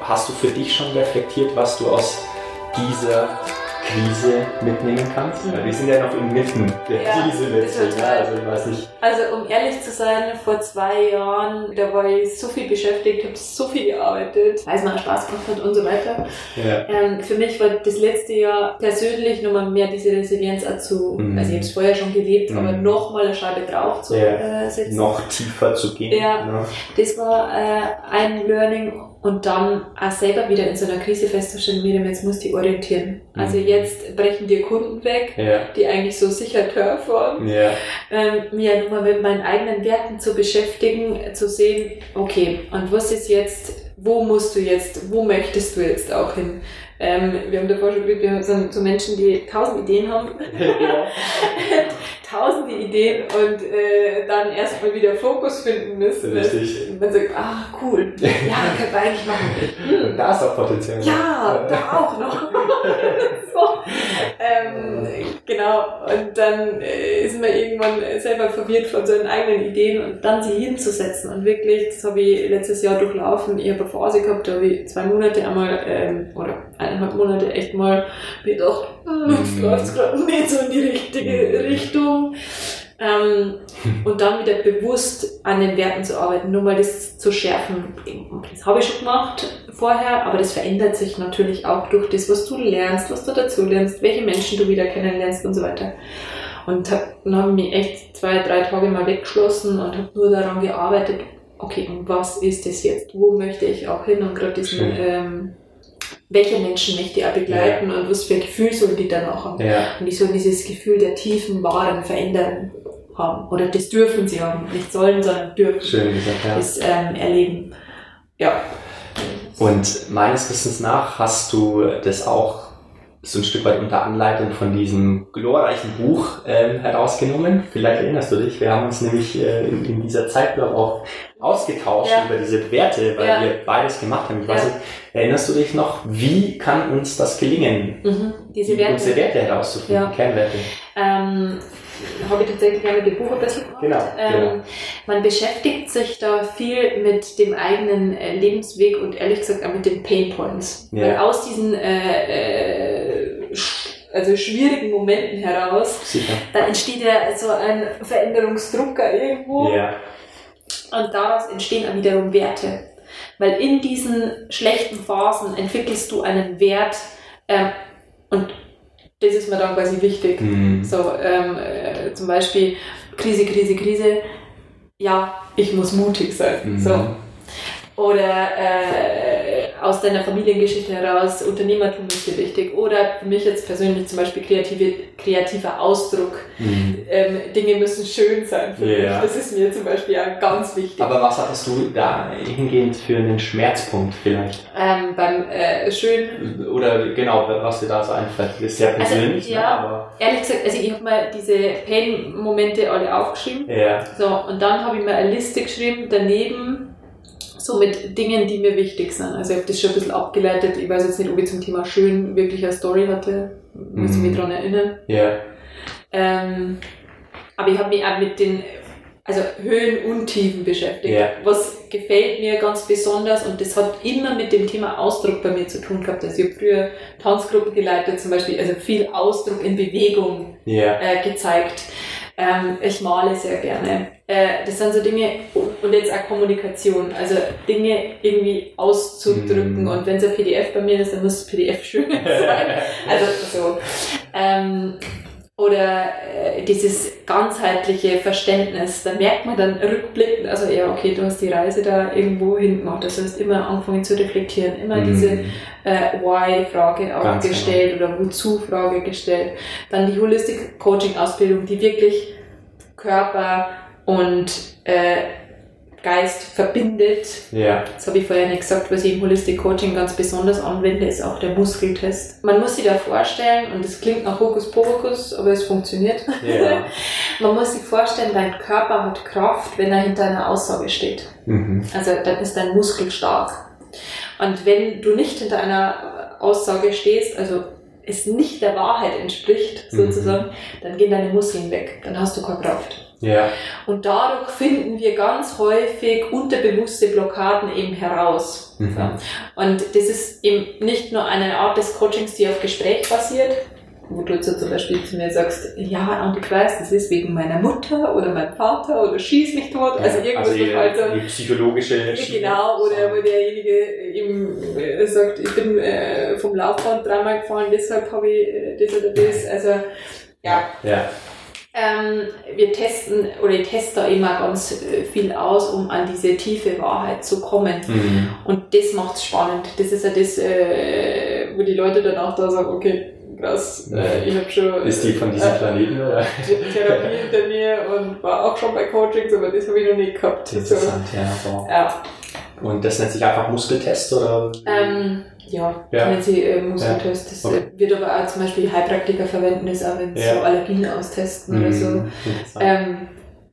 hast du für dich schon reflektiert, was du aus dieser Krise mitnehmen kannst? Weil wir sind ja noch inmitten der Ja, Krise letztlich. Ja, also ich weiß nicht. Also um ehrlich zu sein, vor zwei Jahren, da war ich so viel beschäftigt, habe so viel gearbeitet, weil es mir Spaß gemacht hat und so weiter. Ja. Ähm, für mich war das letzte Jahr persönlich nochmal mehr diese Resilienz auch zu, Mhm. also ich habe es vorher schon gelebt, Mhm. aber nochmal eine Scheibe drauf zu Ja. äh, setzen. Noch tiefer zu gehen. Ja. Ne? Das war äh, ein Learning und dann auch selber wieder in so einer Krise festzustellen, Miriam, jetzt musst du dich orientieren. Also Mhm. jetzt brechen dir Kunden weg, Ja. die eigentlich so sicher Turf waren. Ja. ähm, mir nur mal mit meinen eigenen Werten zu beschäftigen, zu sehen, okay, und was ist jetzt, wo musst du jetzt, wo möchtest du jetzt auch hin? Ähm, wir haben davor schon gesagt, wir sind so Menschen, die tausend Ideen haben, ja. tausende Ideen und äh, dann erstmal wieder Fokus finden müssen. Richtig. Und man sagt, ah, cool, ja, können wir eigentlich machen. Hm, Da ist auch Potenzial. ja, da auch noch. so. ähm, genau, und dann äh, ist man irgendwann selber verwirrt von seinen eigenen Ideen und dann sie hinzusetzen und wirklich, das habe ich letztes Jahr durchlaufen, ich habe eine Phase gehabt, da habe ich zwei Monate einmal, ähm, oder eineinhalb Monate echt mal gedacht, hm, jetzt Mhm. läuft gerade nicht so in die richtige Mhm. Richtung. Ähm, und dann wieder bewusst an den Werten zu arbeiten, nur mal das zu schärfen. Das habe ich schon gemacht vorher, aber das verändert sich natürlich auch durch das, was du lernst, was du dazu lernst, welche Menschen du wieder kennenlernst und so weiter. Und hab, dann habe ich mich echt zwei, drei Tage mal weggeschlossen und habe nur daran gearbeitet, okay, und was ist das jetzt? Wo möchte ich auch hin? Und gerade diesen, ähm, welche Menschen möchte ich auch begleiten und was für ein Gefühl sollen die dann auch haben? Ja. Und die sollen dieses Gefühl der tiefen, wahren Veränderung haben. Oder das dürfen sie haben. Nicht sollen, sondern dürfen Schön gesagt, ja. es ähm, erleben. Ja. Und meines Wissens nach hast du das auch so ein Stück weit unter Anleitung von diesem glorreichen Buch ähm, herausgenommen. Vielleicht erinnerst du dich, wir haben uns nämlich äh, in, in dieser Zeit glaub, auch ausgetauscht Ja. über diese Werte, weil Ja. wir beides gemacht haben. Ich weiß Ja. nicht, erinnerst du dich noch, wie kann uns das gelingen, Mhm. Diese die- Werte. unsere Werte herauszufinden. Kernwerte? Ähm, habe ich tatsächlich ja mit dem Buch ein bisschen gemacht. Genau, Ähm, genau. Man beschäftigt sich da viel mit dem eigenen äh, Lebensweg und ehrlich gesagt auch mit den Pain Points. Ja. Weil aus diesen äh, äh, also schwierigen Momenten heraus, Sicher. da entsteht ja so ein Veränderungsdruck da irgendwo. Ja. Und daraus entstehen dann wiederum Werte. Weil in diesen schlechten Phasen entwickelst du einen Wert ähm, und das ist mir dann quasi wichtig. Mhm. So, ähm, äh, zum Beispiel Krise, Krise, Krise. Ja, ich muss mutig sein. Mhm. So. Oder äh, aus deiner Familiengeschichte heraus, Unternehmertum ist dir wichtig. Oder für mich jetzt persönlich zum Beispiel kreative, kreativer Ausdruck. Mhm. Ähm, Dinge müssen schön sein für Ja. mich. Das ist mir zum Beispiel ja ganz wichtig. Aber was hattest du da hingehend für einen Schmerzpunkt vielleicht? ähm, beim äh, schön Oder genau, was dir da so einfällt. Das ist sehr Also, persönlich, ne? ja. aber Ehrlich gesagt, also ich habe mal diese Pain-Momente alle aufgeschrieben. ja. So, und dann habe ich mir eine Liste geschrieben daneben, so mit Dingen, die mir wichtig sind. Also ich habe das schon ein bisschen abgeleitet. Ich weiß jetzt nicht, ob ich zum Thema schön wirklich eine Story hatte. Muss ich mich Mhm. daran erinnern. Ja. Ähm, aber ich habe mich auch mit den also Höhen und Tiefen beschäftigt. Ja. Was gefällt mir ganz besonders und das hat immer mit dem Thema Ausdruck bei mir zu tun gehabt. Also ich habe früher Tanzgruppen geleitet zum Beispiel, also viel Ausdruck in Bewegung Ja. äh, gezeigt. Ähm, ich male sehr gerne. Äh, das sind so Dinge, und jetzt auch Kommunikation, also Dinge irgendwie auszudrücken. Mhm. Und wenn es ein PDF bei mir ist, dann muss das PDF schön sein. Also so. Ähm, oder äh, dieses ganzheitliche Verständnis, da merkt man dann rückblickend, also ja, okay, du hast die Reise da irgendwo hin gemacht, also du hast immer angefangen zu reflektieren, immer diese Mhm. äh, Why-Frage auch Ganz genau. gestellt oder Wozu-Frage gestellt. Dann die Holistic Coaching-Ausbildung, die wirklich Körper und äh, Geist verbindet. Ja. Das habe ich vorher nicht gesagt, was ich im Holistic Coaching ganz besonders anwende, ist auch der Muskeltest. Man muss sich da vorstellen, und es klingt nach Hokuspokus, aber es funktioniert. Ja. Man muss sich vorstellen, dein Körper hat Kraft, wenn er hinter einer Aussage steht. Mhm. Also dann ist dein Muskel stark. Und wenn du nicht hinter einer Aussage stehst, also es nicht der Wahrheit entspricht, Mhm. sozusagen, dann gehen deine Muskeln weg. Dann hast du keine Kraft. Ja. Und dadurch finden wir ganz häufig unterbewusste Blockaden eben heraus. Mhm. Und das ist eben nicht nur eine Art des Coachings, die auf Gespräch basiert, wo du so zum Beispiel zu mir sagst, ja, und ich weiß, das ist wegen meiner Mutter oder meinem Vater oder schieß mich tot. Also irgendwas also halt so. die psychologische Schiene. Genau, oder wo derjenige eben äh, sagt, ich bin äh, vom Laufband dreimal gefahren, deshalb habe ich äh, das oder das. Also ja, Ja. Ähm, wir testen oder ich teste da immer ganz äh, viel aus, um an diese tiefe Wahrheit zu kommen. Mhm. Und das macht's spannend. Das ist ja das, äh, wo die Leute dann auch da sagen, okay, krass, äh, ich habe schon Ist die von diesem äh, Planeten oder? Th- Therapie hinter mir und war auch schon bei Coachings, aber das habe ich noch nie gehabt. So, Interessant, ja. Wow. ja, Und das nennt sich einfach Muskeltest oder? ähm, ja, Ja. nennen sie äh, Muskeltest. Das Okay. äh, wird aber auch zum Beispiel Heilpraktiker verwenden, das auch wenn sie Ja. so Allergien austesten oder so. Mhm. Ähm,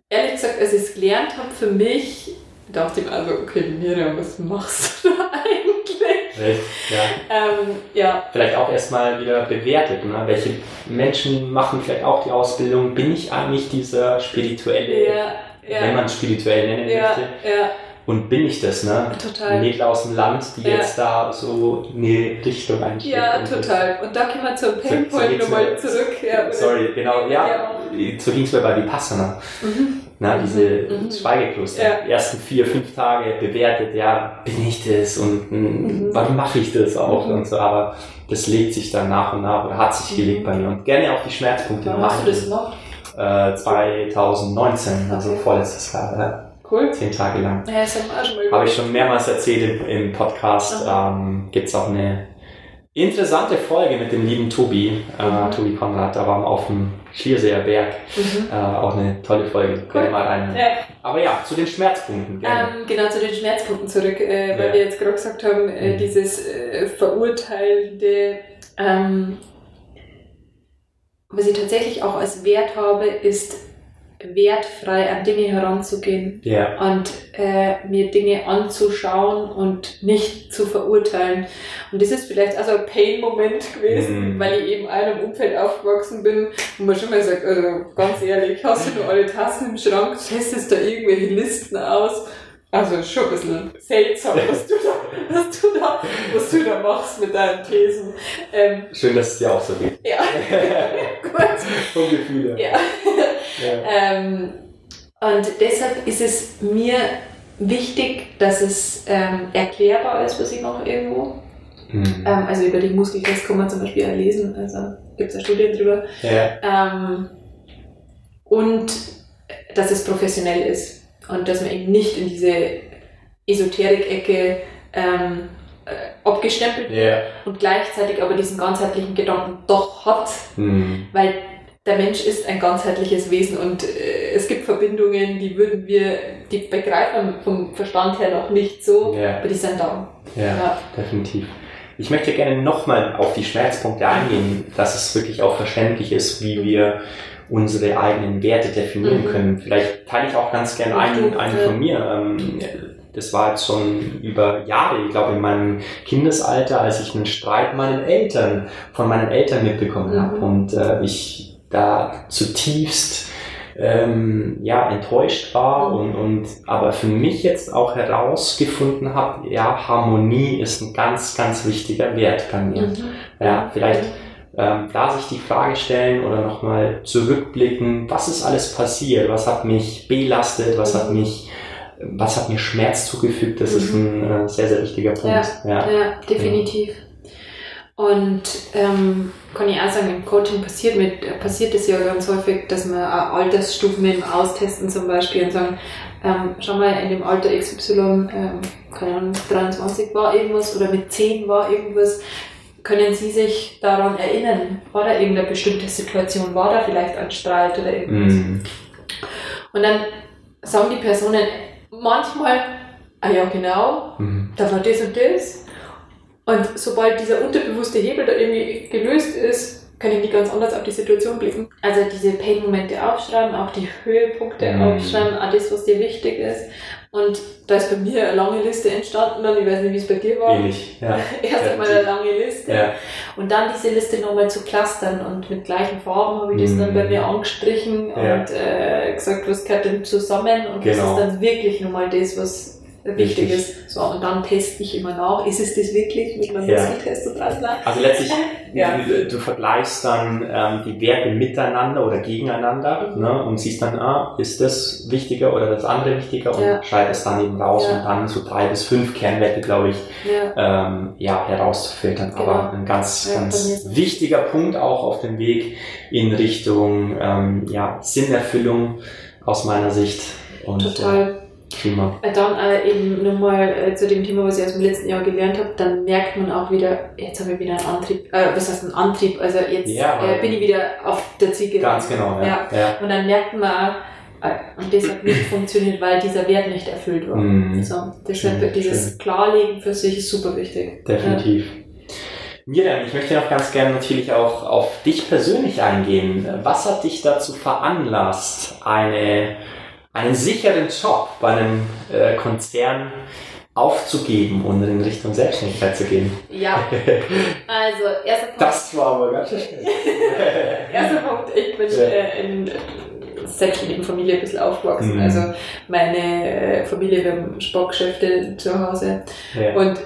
ehrlich gesagt, als ich es gelernt habe, für mich dachte ich mir also, okay, Miriam, was machst du da eigentlich? Ja. Ähm, ja, Vielleicht auch erstmal wieder bewertet. Ne? Welche Menschen machen vielleicht auch die Ausbildung? Bin ich eigentlich dieser spirituelle, ja, wenn ja, man es spirituell nennen möchte? ja, Und bin ich das, ne? total. Mädel aus dem Land, die Ja. jetzt da so in die Richtung einschlägt. Ja, und total. Und da kommen wir zum So- so Painpoint geht's nochmal zurück. Ja, sorry, genau, ja. So ging es mir bei Vipassana. Mhm. Na, Mhm, diese mhm. Schweigekloster. Ja. Die ersten vier, fünf Tage bewertet, ja, bin ich das und mh, Mhm. warum mache ich das auch Mhm. und so, aber das legt sich dann nach und nach oder hat sich Mhm. gelegt bei mir und gerne auf die Schmerzpunkte Wann noch hast du das gemacht? Äh, 2019, also vorletztes Jahr, ja, Cool. zehn Tage lang. Ja, wir auch schon mal Habe ich schon mehrmals erzählt im, im Podcast. Ähm, Gibt es auch eine interessante Folge mit dem lieben Tobi, äh, Mhm. Tobi Konrad, da waren wir auf dem Schlierseer Berg. Mhm. Äh, auch eine tolle Folge. Cool. Mal rein. Ja, Aber ja, zu den Schmerzpunkten. Ähm, genau zu den Schmerzpunkten zurück, äh, weil Ja. wir jetzt gerade gesagt haben, äh, Mhm. dieses äh, verurteilende, ähm, was ich tatsächlich auch als Wert habe, ist wertfrei an Dinge heranzugehen. ja. und äh, mir Dinge anzuschauen und nicht zu verurteilen. Und das ist vielleicht also ein Pain-Moment gewesen, Mhm. weil ich eben in einem Umfeld aufgewachsen bin, wo man schon mal sagt, also ganz ehrlich, hast du nur alle Tassen im Schrank, testest da irgendwelche Listen aus? Also schon ein bisschen seltsam, was du da, was du da, was du da machst mit deinen Thesen. Ähm, Schön, dass es dir auch so geht. ja, gut. Vom Gefühl. Ja. Ja. Ähm, und deshalb ist es mir wichtig, dass es ähm, erklärbar ist, was ich mache irgendwo. Mhm. Ähm, also über die Muskeltests kann man zum Beispiel auch lesen, also gibt es ja Studien drüber. ja. Ähm, und dass es professionell ist und dass man eben nicht in diese Esoterik-Ecke ähm, äh, abgestempelt wird Ja. und gleichzeitig aber diesen ganzheitlichen Gedanken doch hat, Mhm. weil der Mensch ist ein ganzheitliches Wesen und äh, es gibt Verbindungen, die würden wir, die begreifen vom Verstand her noch nicht so, Ja. aber die sind da. ja, Ja. definitiv. Ich möchte gerne nochmal auf die Schmerzpunkte eingehen, dass es wirklich auch verständlich ist, wie wir unsere eigenen Werte definieren Mhm. können. Vielleicht teile ich auch ganz gerne einen, einen von mir. Ähm, Das war jetzt schon über Jahre, ich glaube in meinem Kindesalter, als ich einen Streit meinen Eltern, von meinen Eltern mitbekommen Mhm. habe und äh, ich da zutiefst ähm, ja, enttäuscht war Mhm. und, und aber für mich jetzt auch herausgefunden habe, ja, Harmonie ist ein ganz, ganz wichtiger Wert bei mir. Mhm. Ja, vielleicht ähm, da sich die Frage stellen oder nochmal zurückblicken, was ist alles passiert, was hat mich belastet, was hat Mhm. mich, was hat mir Schmerz zugefügt, das ist Mhm. ein äh, sehr, sehr wichtiger Punkt. Ja. Ja, definitiv. Und ähm, kann ich auch sagen, im Coaching passiert, mit, passiert es ja ganz häufig, dass wir auch Altersstufen eben austesten zum Beispiel und sagen, ähm, schau mal, in dem Alter XY, ähm, keine Ahnung, 23 war irgendwas oder mit 10 war irgendwas, können Sie sich daran erinnern? War da irgendeine bestimmte Situation? War da vielleicht ein Streit oder irgendwas? Mhm. Und dann sagen die Personen manchmal, ah ja genau, Mhm. da war das und das. Und sobald dieser unterbewusste Hebel da irgendwie gelöst ist, können die ganz anders auf die Situation blicken. Also diese Pain-Momente aufschreiben, auch die Höhepunkte Mhm. aufschreiben, auch das, was dir wichtig ist. Und da ist bei mir eine lange Liste entstanden, dann, ich weiß nicht, wie es bei dir war. Ähnlich, ja. Erst einmal eine lange Liste. Ja. Und dann diese Liste nochmal zu clustern und mit gleichen Farben habe ich das dann Mhm. bei mir angestrichen Ja. und äh, gesagt, was gehört denn zusammen und Genau. das ist dann wirklich nochmal das, was wichtig Richtig. ist. So, und dann teste ich immer nach, ist es das wirklich mit meinem Ja. Muskeltest und alles? Also letztlich, Ja. du, du vergleichst dann ähm, die Werte miteinander oder gegeneinander Mhm. ne, und siehst dann, ah, ist das wichtiger oder das andere wichtiger und Ja. scheidest dann eben raus Ja. und dann so drei bis fünf Kernwerte, glaube ich, Ja. ähm, ja, herauszufiltern. Genau. Aber ein ganz, ganz wichtiger Punkt auch auf dem Weg in Richtung ähm, ja, Sinnerfüllung aus meiner Sicht. Und, Total. Äh, Äh, Dann äh, eben nochmal äh, zu dem Thema, was ich aus dem letzten Jahr gelernt habe, dann merkt man auch wieder, jetzt habe ich wieder einen Antrieb, äh, was heißt ein Antrieb, also jetzt Ja, äh, bin ich wieder auf der Zielgeraden. Ganz genau, ja. ja. Und dann merkt man auch, äh, und das hat nicht funktioniert, weil dieser Wert nicht erfüllt war. Mhm. So, deshalb Schön, dieses schön. Klarlegen für sich ist super wichtig. Definitiv. Miriam, ich möchte noch ganz gerne natürlich auch auf dich persönlich eingehen. Was hat dich dazu veranlasst, eine, einen sicheren Job bei einem äh, Konzern aufzugeben und in Richtung Selbstständigkeit zu gehen? Ja, also erster Punkt, Das war aber ganz schön erster Punkt ich bin Ja. äh, in selbstständigen Familie ein bisschen aufgewachsen. Mhm. Also meine äh, Familie, wir haben Sportgeschäfte zu Hause. ja. Und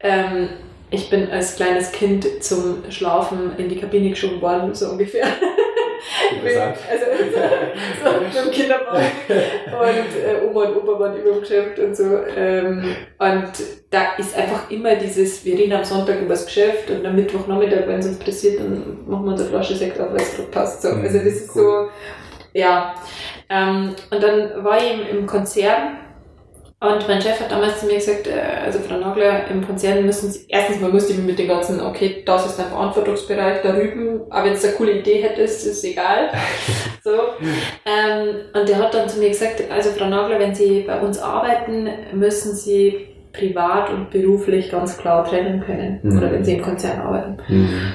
ähm, ich bin als kleines Kind zum Schlafen in die Kabine geschoben worden, so ungefähr. Interessant. Also so mit dem Kinderwagen. Und äh, Oma und Opa waren immer im Geschäft und so. Ähm, und da ist einfach immer dieses, wir reden am Sonntag über das Geschäft und am Mittwochnachmittag, wenn es uns interessiert, dann machen wir uns eine Flasche Sekt auf, weil es gerade passt. So. Mhm, Also das ist cool. so, ja. Ähm, und dann war ich im, im Konzern und mein Chef hat damals zu mir gesagt, äh, also Frau Nagler, im Konzern müssen Sie, erstens mal ich mich mit den ganzen, okay, das ist dein Verantwortungsbereich, da rüben, aber wenn du eine coole Idee hättest, ist egal. so. Ähm, und der hat dann zu mir gesagt, also Frau Nagler, wenn Sie bei uns arbeiten, müssen Sie privat und beruflich ganz klar trennen können. Mhm. Oder wenn Sie im Konzern arbeiten. Mhm.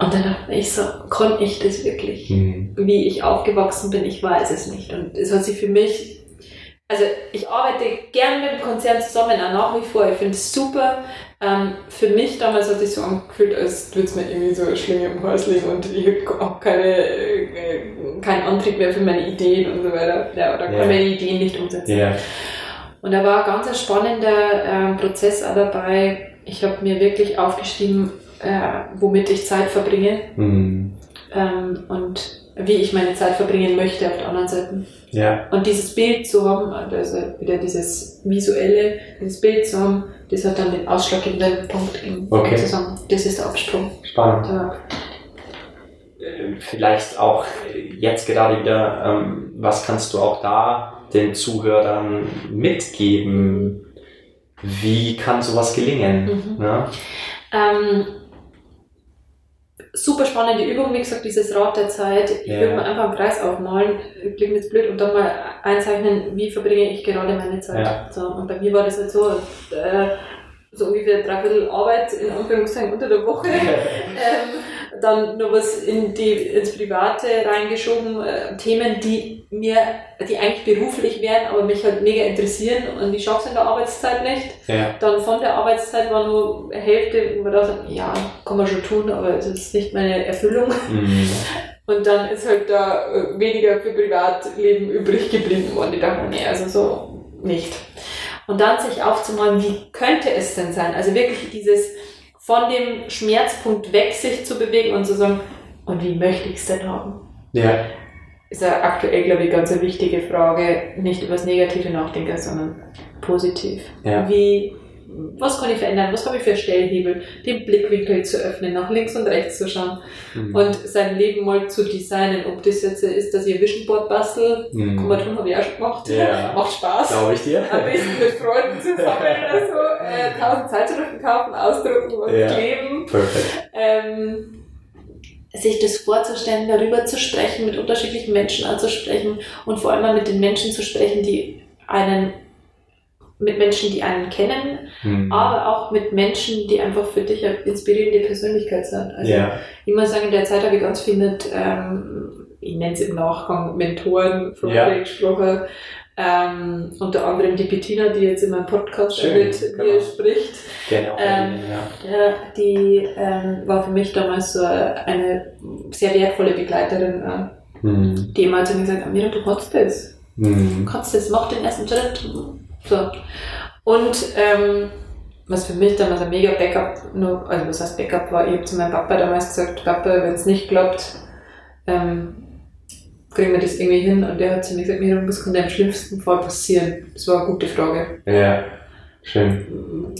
Und dann dachte ich so, konnte ich das wirklich? Mhm. wie ich aufgewachsen bin, ich weiß es nicht. Und es hat sich für mich, also ich arbeite gern mit dem Konzern zusammen, auch nach wie vor. Ich finde es super. Ähm, für mich damals hat sich so angefühlt, als würde es mir irgendwie so eine Schlinge im Hals liegen und ich habe keine, äh, keinen Antrieb mehr für meine Ideen und so weiter. Ja, oder kann meine Ideen nicht umsetzen. Ja. Und da war ein ganz spannender ähm, Prozess auch dabei. Ich habe mir wirklich aufgeschrieben, äh, womit ich Zeit verbringe Mhm. ähm, und wie ich meine Zeit verbringen möchte auf der anderen Seite. Ja. Und dieses Bild zu haben, also wieder dieses visuelle, dieses Bild zu haben, das hat dann den ausschlaggebenden Punkt gegeben. Okay. Zu sagen, das ist der Absprung. Spannend. Da, Äh, vielleicht auch jetzt gerade wieder, ähm, was kannst du auch da den Zuhörern mitgeben? Wie kann sowas gelingen? Mhm. Ne? ähm, super spannende Übung, wie gesagt, dieses Rad der Zeit. Ich Ja. würde mir einfach einen Kreis aufmalen, klingt jetzt blöd, und dann mal einzeichnen, wie verbringe ich gerade meine Zeit. Ja. So, und bei mir war das halt so, äh, so ungefähr dreiviertel Arbeit in Anführungszeichen unter der Woche. ähm, dann noch was in die, ins Private reingeschoben, äh, Themen, die mir, die eigentlich beruflich wären, aber mich halt mega interessieren und ich schaffe es in der Arbeitszeit nicht. Ja. Dann von der Arbeitszeit war nur Hälfte, wo man dachte, ja, kann man schon tun, aber es ist nicht meine Erfüllung. Mhm. Und dann ist halt da äh, weniger für Privatleben übrig geblieben und ich dachte, nee, also so nicht. Und dann sich aufzumalen, wie könnte es denn sein? Also wirklich dieses von dem Schmerzpunkt weg sich zu bewegen und zu sagen, und wie möchte ich es denn haben? Ja. Ist ja aktuell, glaube ich, ganz eine wichtige Frage. Nicht über das Negative nachdenken, sondern positiv. Ja. Wie, was kann ich verändern? Was habe ich für Stellhebel? Den Blickwinkel zu öffnen, nach links und rechts zu schauen Mhm. und sein Leben mal zu designen. Ob das jetzt ist, dass ich ein Vision Board bastel, Mhm. kann man tun, habe ich auch schon gemacht. Ja. Macht Spaß. Glaube ich dir. Am besten mit Freunden zusammen oder so. Äh, tausend Zeitschriften kaufen, ausdrucken und Ja. kleben. Perfekt. Ähm, sich das vorzustellen, darüber zu sprechen, mit unterschiedlichen Menschen anzusprechen und vor allem mal mit den Menschen zu sprechen, die einen, mit Menschen, die einen kennen, Mhm. aber auch mit Menschen, die einfach für dich eine inspirierende Persönlichkeit sind. Also ja. ich muss sagen, in der Zeit habe ich ganz viel mit, ähm, ich nenne es im Nachgang Mentoren, Freunde Ja. gesprochen, Ähm, unter anderem die Bettina, die jetzt in meinem Podcast Schön, mit genau. mir spricht. Gerne auch Ähm, ja. Ja, die ähm, war für mich damals so eine sehr wertvolle Begleiterin, äh, Hm. die immer zu mir gesagt hat, Mira, du kannst das. Hm. Du kannst das, mach den ersten Schritt. So. Und ähm, was für mich damals ein mega Backup, nur, also was heißt Backup war, ich habe zu meinem Papa damals gesagt, Papa, wenn es nicht klappt, ähm, kriegen wir das irgendwie hin. Und der hat zu mir gesagt, Mira, was kann dir im schlimmsten Fall passieren? Das war eine gute Frage. Ja, schön.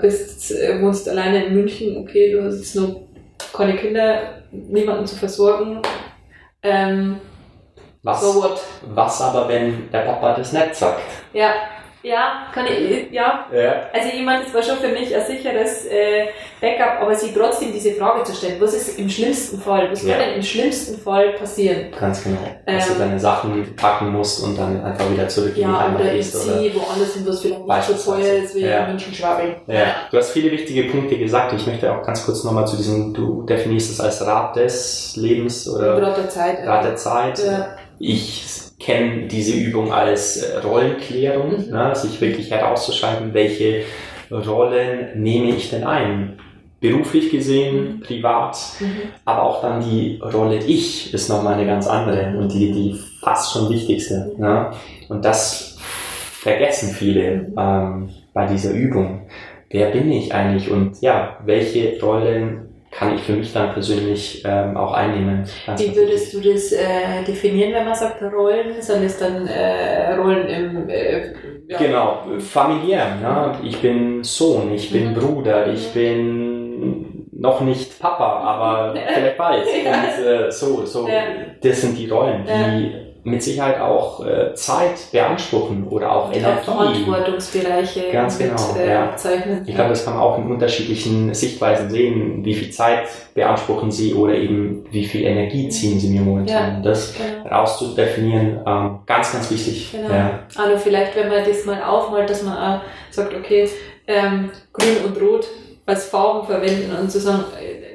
Bist, äh, wohnst alleine in München, okay, du hast jetzt noch keine Kinder, niemanden zu versorgen. Ähm, Was, so what? was aber, wenn der Papa das nicht sagt? Ja, ja, kann ich, ja. Ja. Also ich meine, das war schon für mich ein sicheres äh, Backup, aber sie trotzdem diese Frage zu stellen, was ist im schlimmsten Fall, was Ja. kann denn im schlimmsten Fall passieren? Ganz genau. Dass du Ähm, deine Sachen packen musst und dann einfach wieder zurück in die Ja, Heimat oder gehst. Oder? ziehe woanders hin, was vielleicht nicht so teuer ist wie Ja. in München Schwabing. Ja, du hast viele wichtige Punkte gesagt. Ich möchte auch ganz kurz nochmal zu diesem, du definierst es als Rat des Lebens oder Gerade der Zeit. Rat der Zeit. Ja. Ich kenne diese Übung als äh, Rollenklärung, Mhm. ne, sich wirklich herauszuschreiben, welche Rollen nehme ich denn ein. Beruflich gesehen, Mhm. privat, Mhm. aber auch dann die Rolle Ich ist nochmal eine ganz andere und die, die fast schon wichtigste. Ne? Und das vergessen viele ähm, bei dieser Übung. Wer bin ich eigentlich und ja, welche Rollen kann ich für mich dann persönlich ähm, auch einnehmen? Ganz, Wie würdest du das äh, definieren, wenn man sagt Rollen? Sind es dann äh, Rollen im... Äh, ja. Genau, familiär. Ne? Ich bin Sohn, ich bin Mhm. Bruder, ich bin noch nicht Papa, aber vielleicht bald. Und äh, so, so, das sind die Rollen, die mit Sicherheit auch äh, Zeit beanspruchen oder auch Und auch Energie. Verantwortungsbereiche Ganz mit genau, äh, ja. bezeichnen. Ich glaube, das kann man auch in unterschiedlichen Sichtweisen sehen. Wie viel Zeit beanspruchen sie oder eben wie viel Energie ziehen sie mir momentan. Das Genau. rauszudefinieren, ähm, ganz, ganz wichtig. Genau. Ja. Also vielleicht, wenn man das mal aufmalt, dass man auch sagt, okay, ähm, grün und rot als Farben verwenden und zu sagen, äh,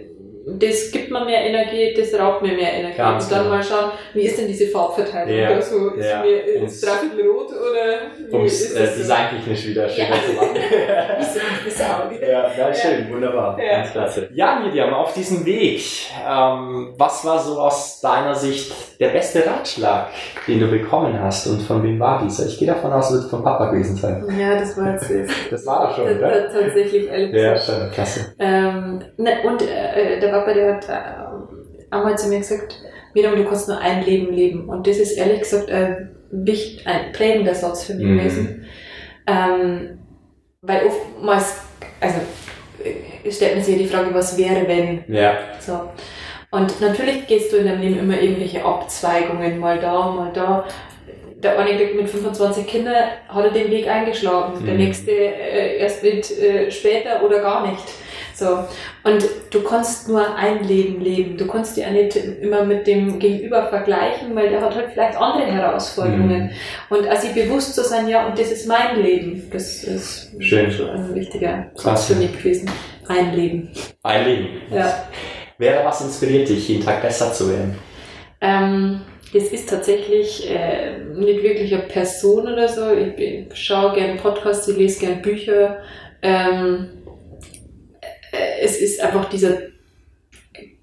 das gibt mir mehr Energie, das raubt mir mehr Energie. Ganz und dann genau. mal schauen, wie ist denn diese Farbverteilung? Ja, Also ist ja. mir ist Um's- dreiviertel rot oder wie Um ist es äh, das? designtechnisch wieder schöner Ja. zu machen. Ja, ja, schön, wunderbar. Ja. Ganz klasse. Ja, Miriam, auf diesem Weg, ähm, was war so aus deiner Sicht der beste Ratschlag, den du bekommen hast und von wem war dieser? Ich gehe davon aus, es wird von Papa gewesen sein. Ja, das war jetzt das. War er schon, oder? Tatsächlich, ehrlich Ja, schon, klasse. Ähm, ne, und äh, der Papa, der hat äh, einmal zu mir gesagt, Miriam, du kannst nur ein Leben leben. Und das ist ehrlich gesagt ein, wicht, ein prägender Satz für mich Mhm. gewesen. Ähm, weil oftmals, also äh, stellt man sich die Frage, was wäre, wenn Ja, so. Und natürlich gehst du in deinem Leben immer irgendwelche Abzweigungen, mal da, mal da. Der eine kriegt mit 25 Kindern, hat er den Weg eingeschlagen. Der Mhm. nächste äh, erst mit äh, später oder gar nicht. So. Und du kannst nur ein Leben leben. Du kannst dich ja nicht immer mit dem Gegenüber vergleichen, weil der hat halt vielleicht andere Herausforderungen. Mhm. Und also bewusst zu sein, ja, und das ist mein Leben. Das ist Schön. ein wichtiger Satz für mich gewesen. Ein Leben. ein Leben. Ja. Wäre was inspiriert dich, jeden Tag besser zu werden? Ähm, das ist tatsächlich äh, nicht wirklich eine Person oder so. Ich, bin- schaue gerne Podcasts, ich lese gerne Bücher. Ähm, äh, es ist einfach dieser,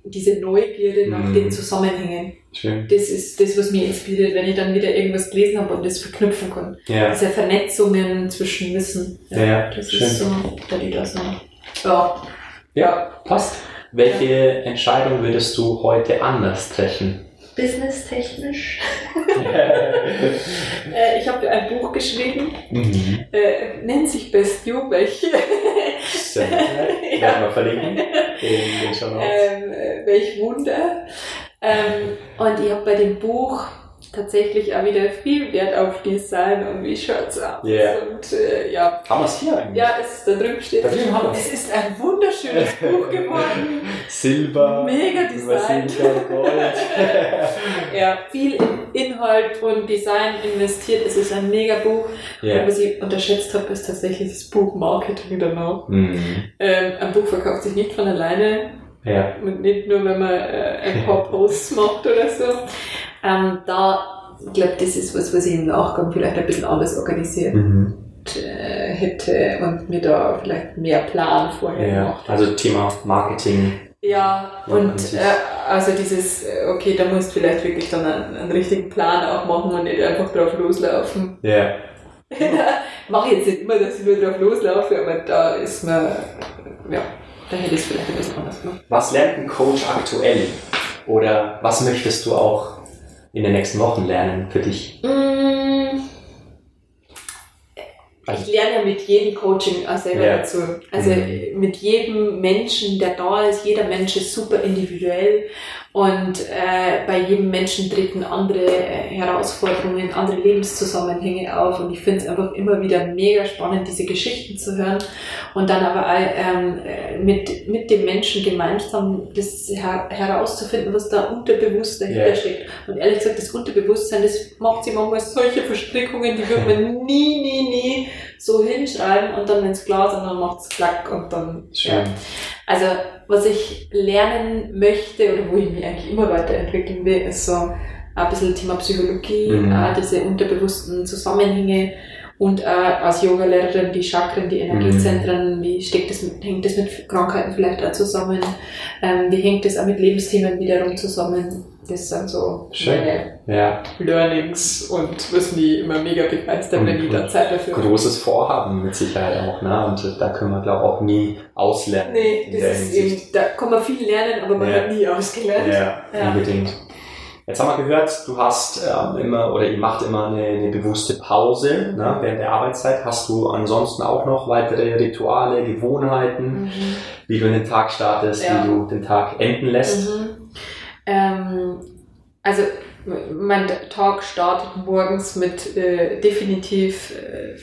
diese Neugierde nach Mhm. den Zusammenhängen. Schön. Das ist das, was mich inspiriert, wenn ich dann wieder irgendwas gelesen habe und das verknüpfen kann. Ja, Diese Vernetzungen zwischen Wissen. ja, ja Das schön. ist so, da die das so. Ja. Ja, passt. Welche Entscheidung würdest du heute anders treffen? Businesstechnisch. äh, ich habe ein Buch geschrieben, mhm. äh, nennt sich Best You, Sehr nett. Ja. Werden wir verlinken in den Notes. ähm, äh, welch Wunder. Ähm, und ich habe bei dem Buch tatsächlich auch wieder viel Wert auf Design und wie schaut's aus. Ja. Und äh, ja, Haben wir es hier eigentlich? ja, es da drüben steht. Da drüben haben wir Es ist ein wunderschönes Buch geworden. Silber, Mega Design. Silber, Gold. Ja, viel in Inhalt und Design investiert. Es ist ein mega Buch. ja. Und was ich unterschätzt habe, ist tatsächlich das Buchmarketing danach. Mhm. Ähm, ein Buch verkauft sich nicht von alleine ja. und nicht nur, wenn man äh, ein paar Posts macht oder so. Ähm, da ich glaube, das ist was, was ich im Nachgang vielleicht ein bisschen anders organisiert Mhm. äh, hätte und mir da vielleicht mehr Plan vorher Ja, gemacht. also Thema Marketing. Ja, und äh, also dieses, äh, okay, da musst du vielleicht wirklich dann einen, einen richtigen Plan auch machen und nicht einfach drauf loslaufen. Ja. Mache ich jetzt nicht immer, dass ich nur drauf loslaufe, aber da ist mir, ja, da hätte ich es vielleicht ein bisschen anders gemacht. Was lernt ein Coach aktuell? Oder was möchtest du auch in den nächsten Wochen lernen für dich? Mm, Ich lerne ja mit jedem Coaching auch selber Ja. dazu. Also Mhm. mit jedem Menschen, der da ist, jeder Mensch ist super individuell und äh, bei jedem Menschen treten andere äh, Herausforderungen, andere Lebenszusammenhänge auf und ich finde es einfach immer wieder mega spannend, diese Geschichten zu hören und dann aber ähm, äh, mit, mit dem Menschen gemeinsam das her herauszufinden, was da unterbewusst dahinter Ja. steckt. Und ehrlich gesagt, das Unterbewusstsein, das macht sich manchmal solche Verstrickungen, die wird man nie, nie, nie so hinschreiben und dann, wenn es klar ist, dann macht es klack und dann. Schön. Also, was ich lernen möchte oder wo ich mich eigentlich immer weiterentwickeln will, ist so ein bisschen Thema Psychologie, Mhm. auch diese unterbewussten Zusammenhänge und auch als Yoga-Lehrerin die Chakren, die Energiezentren, wie steckt das mit, hängt das mit Krankheiten vielleicht auch zusammen, ähm, wie hängt das auch mit Lebensthemen wiederum zusammen. Das sind so Schön. meine Ja, Learnings und was mich immer mega begeistert, wenn ich da Zeit dafür großes Vorhaben mit Sicherheit auch, ne? Und da können wir, glaube ich, auch nie auslernen. Nee, das ist Hinsicht. eben, da kann man viel lernen, aber man Ja. hat nie ausgelernt. Ja, Ja. unbedingt. Jetzt haben wir gehört, du hast ähm, immer oder ihr macht immer eine, eine bewusste Pause ne, während der Arbeitszeit. Hast du ansonsten auch noch weitere Rituale, Gewohnheiten, Mhm. wie du den Tag startest, wie du den Tag enden lässt? Mhm. Ähm, also mein Tag startet morgens mit äh, definitiv äh,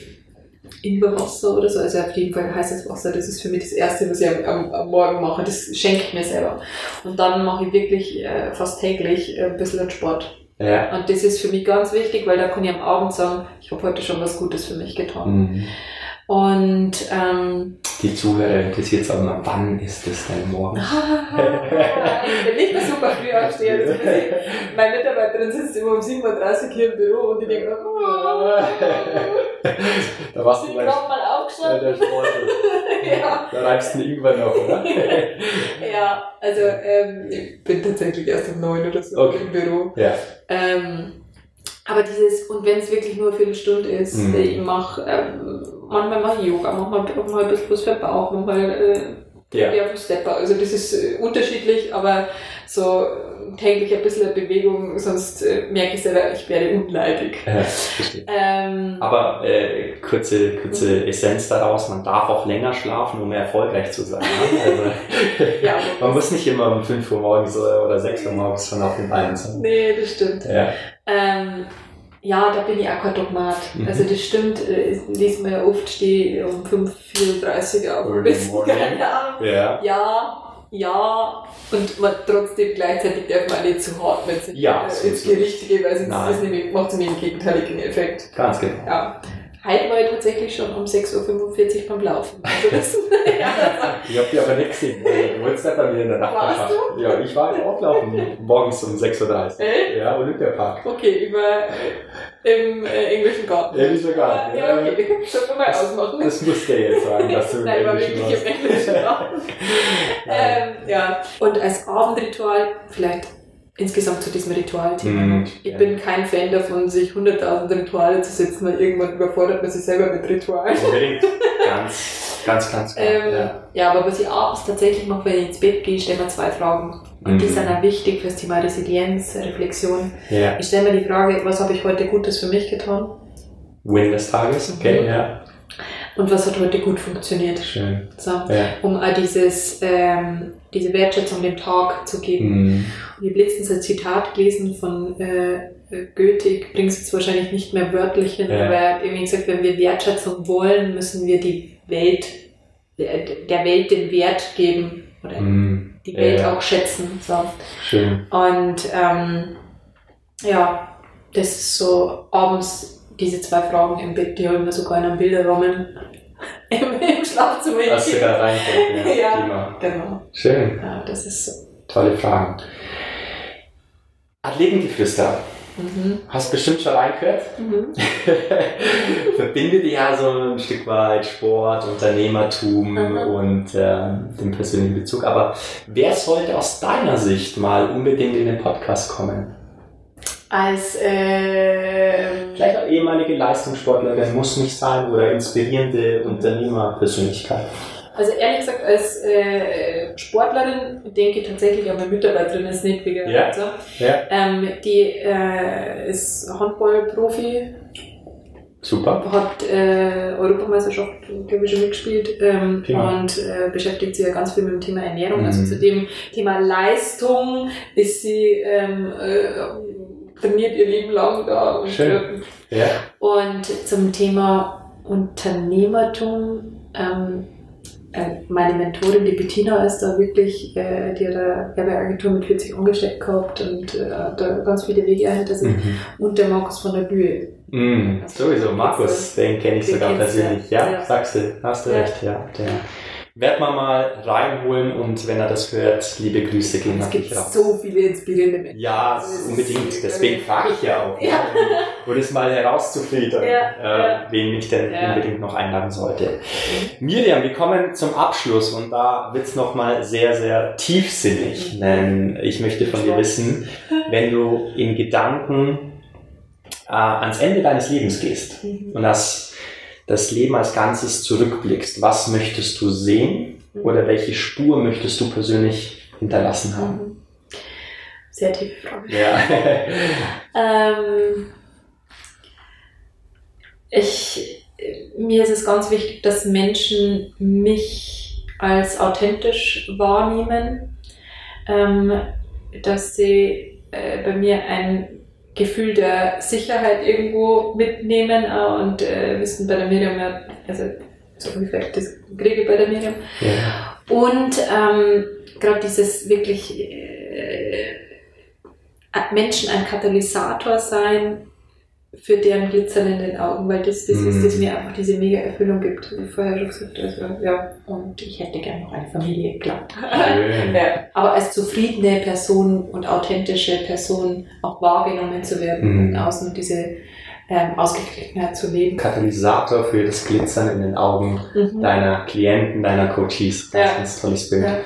Ingwerwasser oder so. Also auf jeden Fall heißes Wasser. Das ist für mich das Erste, was ich am, am, am Morgen mache. Das schenke ich mir selber. Und dann mache ich wirklich äh, fast täglich äh, ein bisschen Sport. Ja. Und das ist für mich ganz wichtig, weil da kann ich am Abend sagen, ich habe heute schon was Gutes für mich getan. Mhm. Und ähm, Die Zuhörer interessiert es auch immer, wann ist es denn morgen? ich bin nicht mehr super früh ein bisschen- Meine Mitarbeiterin sitzt immer um 7.30 Uhr hier im Büro und die denkt, oh, da warst du gleich mal aufgestanden. ja. Da reibst du irgendwann noch, oder? ja, also ähm, ich bin tatsächlich erst um 9 oder so Okay. im Büro. ja. Ähm, aber dieses, und wenn es wirklich nur eine Viertelstunde ist, Mhm. ich mache, ähm, manchmal mache ich Yoga, manchmal, manchmal ein bisschen was für den Bauch, manchmal äh, Ja. auf dem Stepper. Also das ist äh, unterschiedlich, aber so äh, täglich ein bisschen Bewegung, sonst äh, merke ich selber, ich werde unleidig. Ja. Ähm, Aber äh, kurze, kurze Essenz daraus, man darf auch länger schlafen, um erfolgreich zu sein. Ne? Also, ja, man muss nicht immer um 5 Uhr morgens oder oder 6 Uhr morgens schon auf den Beinen sein. Nee, das stimmt. Ja. Ähm, ja, da bin ich auch kein Dogmat. Mhm. Also das stimmt, äh, ich lese mir oft, stehe um 5.34 Uhr auf. Keine Ahnung. Ja. Ja, ja. Und man trotzdem gleichzeitig darf man nicht zu hart mit sich Ja, äh, so ins. Gericht gehen, weil sonst ist nämlich, macht es nämlich einen gegenteiligen Effekt. Ganz genau. Ja. Heute war ich tatsächlich schon um 6.45 Uhr beim Laufen. Also das, ja, Ich habe die aber nicht gesehen. Du wolltest nicht bei mir in der Nachbarschaft. Ja, ich war auch laufen, morgens um 6.30 Uhr. Echt? Ja, Olympiapark. okay, über äh, im äh, englischen Garten. Englischer Garten, Ja, ja. okay, schon mal ausmachen. Das musst du jetzt sagen, dass du im Nein, war Englischen wirklich im warst. englischen Garten. ähm, ja. Und als Abendritual, vielleicht insgesamt zu diesem Ritualthema. Mhm, Ich bin kein Fan davon, sich 100.000 Rituale zu setzen, weil irgendwann überfordert man sich selber mit Ritualen. Unbedingt. Ganz, ganz, ganz klar. Ähm, ja. ja. aber was ich abends tatsächlich mache, wenn ich ins Bett gehe, stelle mir zwei Fragen. Und die Mhm. sind auch wichtig fürs Thema Resilienz, Reflexion. ja. Ich stelle mir die Frage, was habe ich heute Gutes für mich getan? Win des Tages, okay, Mhm. ja. Und was hat heute gut funktioniert? Schön. So, Ja. um auch dieses, ähm, diese Wertschätzung dem Tag zu geben. Mhm. Und ich habe letztens ein Zitat gelesen von äh, Goethe, ich bringe es jetzt wahrscheinlich nicht mehr wörtlich hin, Ja. aber er hat irgendwie gesagt, wenn wir Wertschätzung wollen, müssen wir die Welt, der der Welt den Wert geben oder Mhm. die Welt Ja. auch schätzen. So. Schön. Und ähm, ja, das ist so abends diese zwei Fragen im Bett, die habe ich mir sogar in einem Bilderrahmen im, im Schlafzimmer Hast du da reingeguckt? Ja. Ja. Genau, Schön. ja, das ist so. Tolle Fragen. Athletengeflüster. Mhm. Hast bestimmt schon reingehört. Mhm. Verbindet ja so ein Stück weit Sport, Unternehmertum mhm. und äh, den persönlichen Bezug. Aber wer sollte aus deiner Sicht mal unbedingt in den Podcast kommen? Als äh, vielleicht auch ehemalige Leistungssportlerin muss nicht sein oder inspirierende Unternehmerpersönlichkeit. Also ehrlich gesagt, als äh, Sportlerin denke ich tatsächlich an meine Mitarbeiterin ist nicht wegen ja. So. ja. Ähm, die äh, ist Handballprofi. Super. Hat äh, Europameisterschaft, glaube ich, schon mitgespielt ähm, und äh, beschäftigt sich ja ganz viel mit dem Thema Ernährung. Also mhm. Also zu dem Thema Leistung ist sie ähm, äh, trainiert ihr Leben lang da. Und, Schön. ja. und zum Thema Unternehmertum ähm, äh, meine Mentorin, die Bettina, ist da wirklich, äh, die hat eine Werbeagentur mit 40 Angestellten gehabt und äh, hat da ganz viele Wege hinter sich. Mhm. Und der Markus von der Bühe. Mhm, sowieso, Markus, den kenne ich sogar persönlich. Ja, ja, sagst du, hast du ja. recht, ja. Der werd man mal reinholen und wenn er das hört, liebe Grüße gehen natürlich raus. Es gibt so viele inspirierende Menschen. Ja, unbedingt. Deswegen frage ich ja auch, ja. um, um das mal herauszufiltern, ja, äh, wen ich denn ja. unbedingt noch einladen sollte. Mhm. Miriam, wir kommen zum Abschluss und da wird's noch mal sehr, sehr tiefsinnig, mhm. denn ich möchte von dir wissen, wenn du in Gedanken äh, ans Ende deines Lebens gehst mhm. und das das Leben als Ganzes zurückblickst, was möchtest du sehen mhm. oder welche Spur möchtest du persönlich hinterlassen haben? Mhm. Sehr tiefe Frage. Ja. ähm, ich, mir ist es ganz wichtig, dass Menschen mich als authentisch wahrnehmen, ähm, dass sie äh, bei mir ein Gefühl der Sicherheit irgendwo mitnehmen äh, und äh, wissen bei der Miriam ja, also so ungefähr das kriege bei der Miriam. Ja. Und ähm, gerade dieses wirklich äh, Menschen ein Katalysator sein für deren Glitzern in den Augen, weil das das mm. ist, das mhm. mir einfach diese mega Erfüllung gibt, wie vorher schon gesagt. Also, ja, und ich hätte gerne noch eine Familie, klar. ja. Aber als zufriedene Person und authentische Person auch wahrgenommen zu werden mm. und außen diese ähm, Ausgeglichenheit zu leben. Katalysator für das Glitzern in den Augen mhm. deiner Klienten, deiner Coaches. Das ja. ist ein ganz tolles Bild. Ja.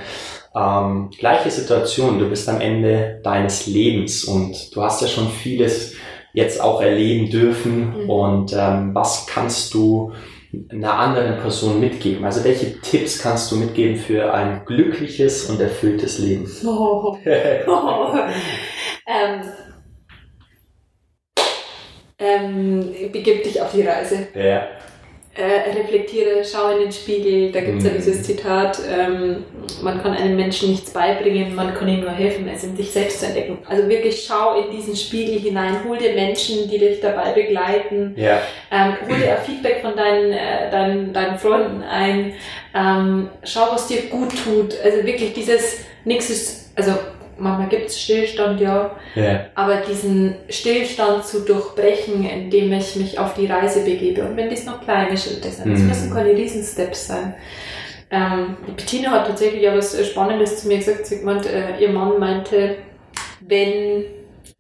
Ähm, gleiche Situation, du bist am Ende deines Lebens und du hast ja schon vieles jetzt auch erleben dürfen mhm. und ähm, was kannst du einer anderen Person mitgeben? Also welche Tipps kannst du mitgeben für ein glückliches und erfülltes Leben? Oh. oh. ähm, ähm, begib dich auf die Reise. Ja äh, reflektiere, schau in den Spiegel, da gibt es mhm. ja dieses Zitat, ähm, man kann einem Menschen nichts beibringen, man kann ihm nur helfen, es in sich selbst zu entdecken. Also wirklich schau in diesen Spiegel hinein, hol dir Menschen, die dich dabei begleiten, ja. ähm, hol dir auch Feedback von deinen, äh, deinen, deinen Freunden ein, ähm, schau, was dir gut tut, also wirklich dieses, nichts ist, also manchmal gibt es Stillstand, ja. ja. Aber diesen Stillstand zu durchbrechen, indem ich mich auf die Reise begebe. Und wenn das noch kleine Schritte sind, das mhm. müssen keine Riesensteps sein. Ähm, Bettina hat tatsächlich ja was Spannendes zu mir gesagt. Sie meint, äh, ihr Mann meinte, wenn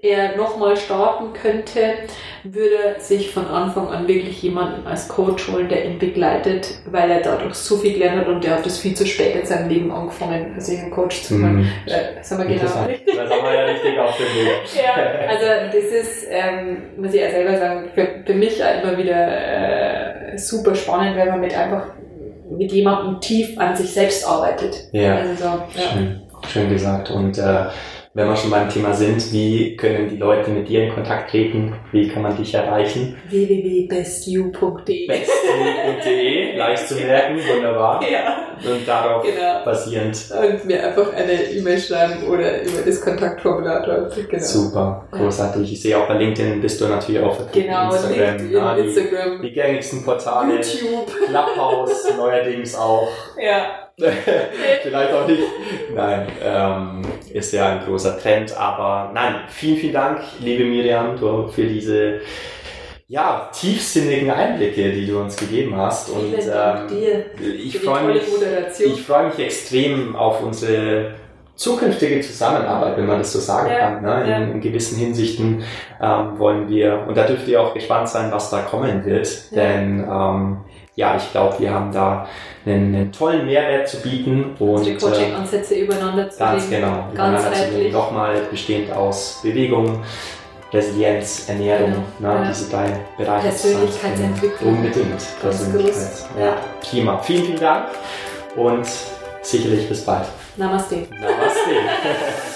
er nochmal starten könnte, würde sich von Anfang an wirklich jemanden als Coach holen, der ihn begleitet, weil er dadurch so viel gelernt hat und der hat das viel zu spät in seinem Leben angefangen, sich einen Coach zu holen. Mhm. Äh, sind wir genau richtig. Das haben wir ja richtig auf dem Weg. ja, also das ist, ähm, muss ich ja selber sagen, für, für mich immer wieder äh, super spannend, wenn man mit einfach mit jemandem tief an sich selbst arbeitet. Ja, also, ja. Schön, schön gesagt. Und äh, wenn wir schon beim Thema sind, wie können die Leute mit dir in Kontakt treten? Wie kann man dich erreichen? www.bestyou.de bestyou.de, leicht zu merken, wunderbar. Ja. Und darauf genau. basierend. Und mir einfach eine E-Mail schreiben oder über das Kontaktformular dort. Genau. Super, großartig. Ich sehe auch bei LinkedIn bist du natürlich auch vertreten. Genau, Instagram, LinkedIn, ja, die, Instagram. Die gängigsten Portale. YouTube. Clubhouse neuerdings auch. Ja. Vielleicht auch nicht. Nein, ähm, ist ja ein großer Trend. Aber nein, vielen, vielen Dank, liebe Miriam, für diese ja, tiefsinnigen Einblicke, die du uns gegeben hast. Und ähm, ich freue mich, ich freue mich extrem auf unsere zukünftige Zusammenarbeit, wenn man das so sagen Ja, kann. Ne? In, ja. in gewissen Hinsichten ähm, wollen wir, und da dürft ihr auch gespannt sein, was da kommen wird, Ja. denn ähm, ja, ich glaube, wir haben da einen, einen tollen Mehrwert zu bieten und Unsere äh, Coaching-Ansätze übereinander zu Ganz legen. genau. Legen. Ganzheitlich. Nochmal bestehend aus Bewegung, Resilienz, Ernährung, Genau, ne, ja. diese drei Bereiche. Persönlichkeitsentwicklung. Unbedingt. Ganz Persönlichkeit. Ja. Ja. Prima. Vielen, vielen Dank und sicherlich bis bald. Namaste. Namaste.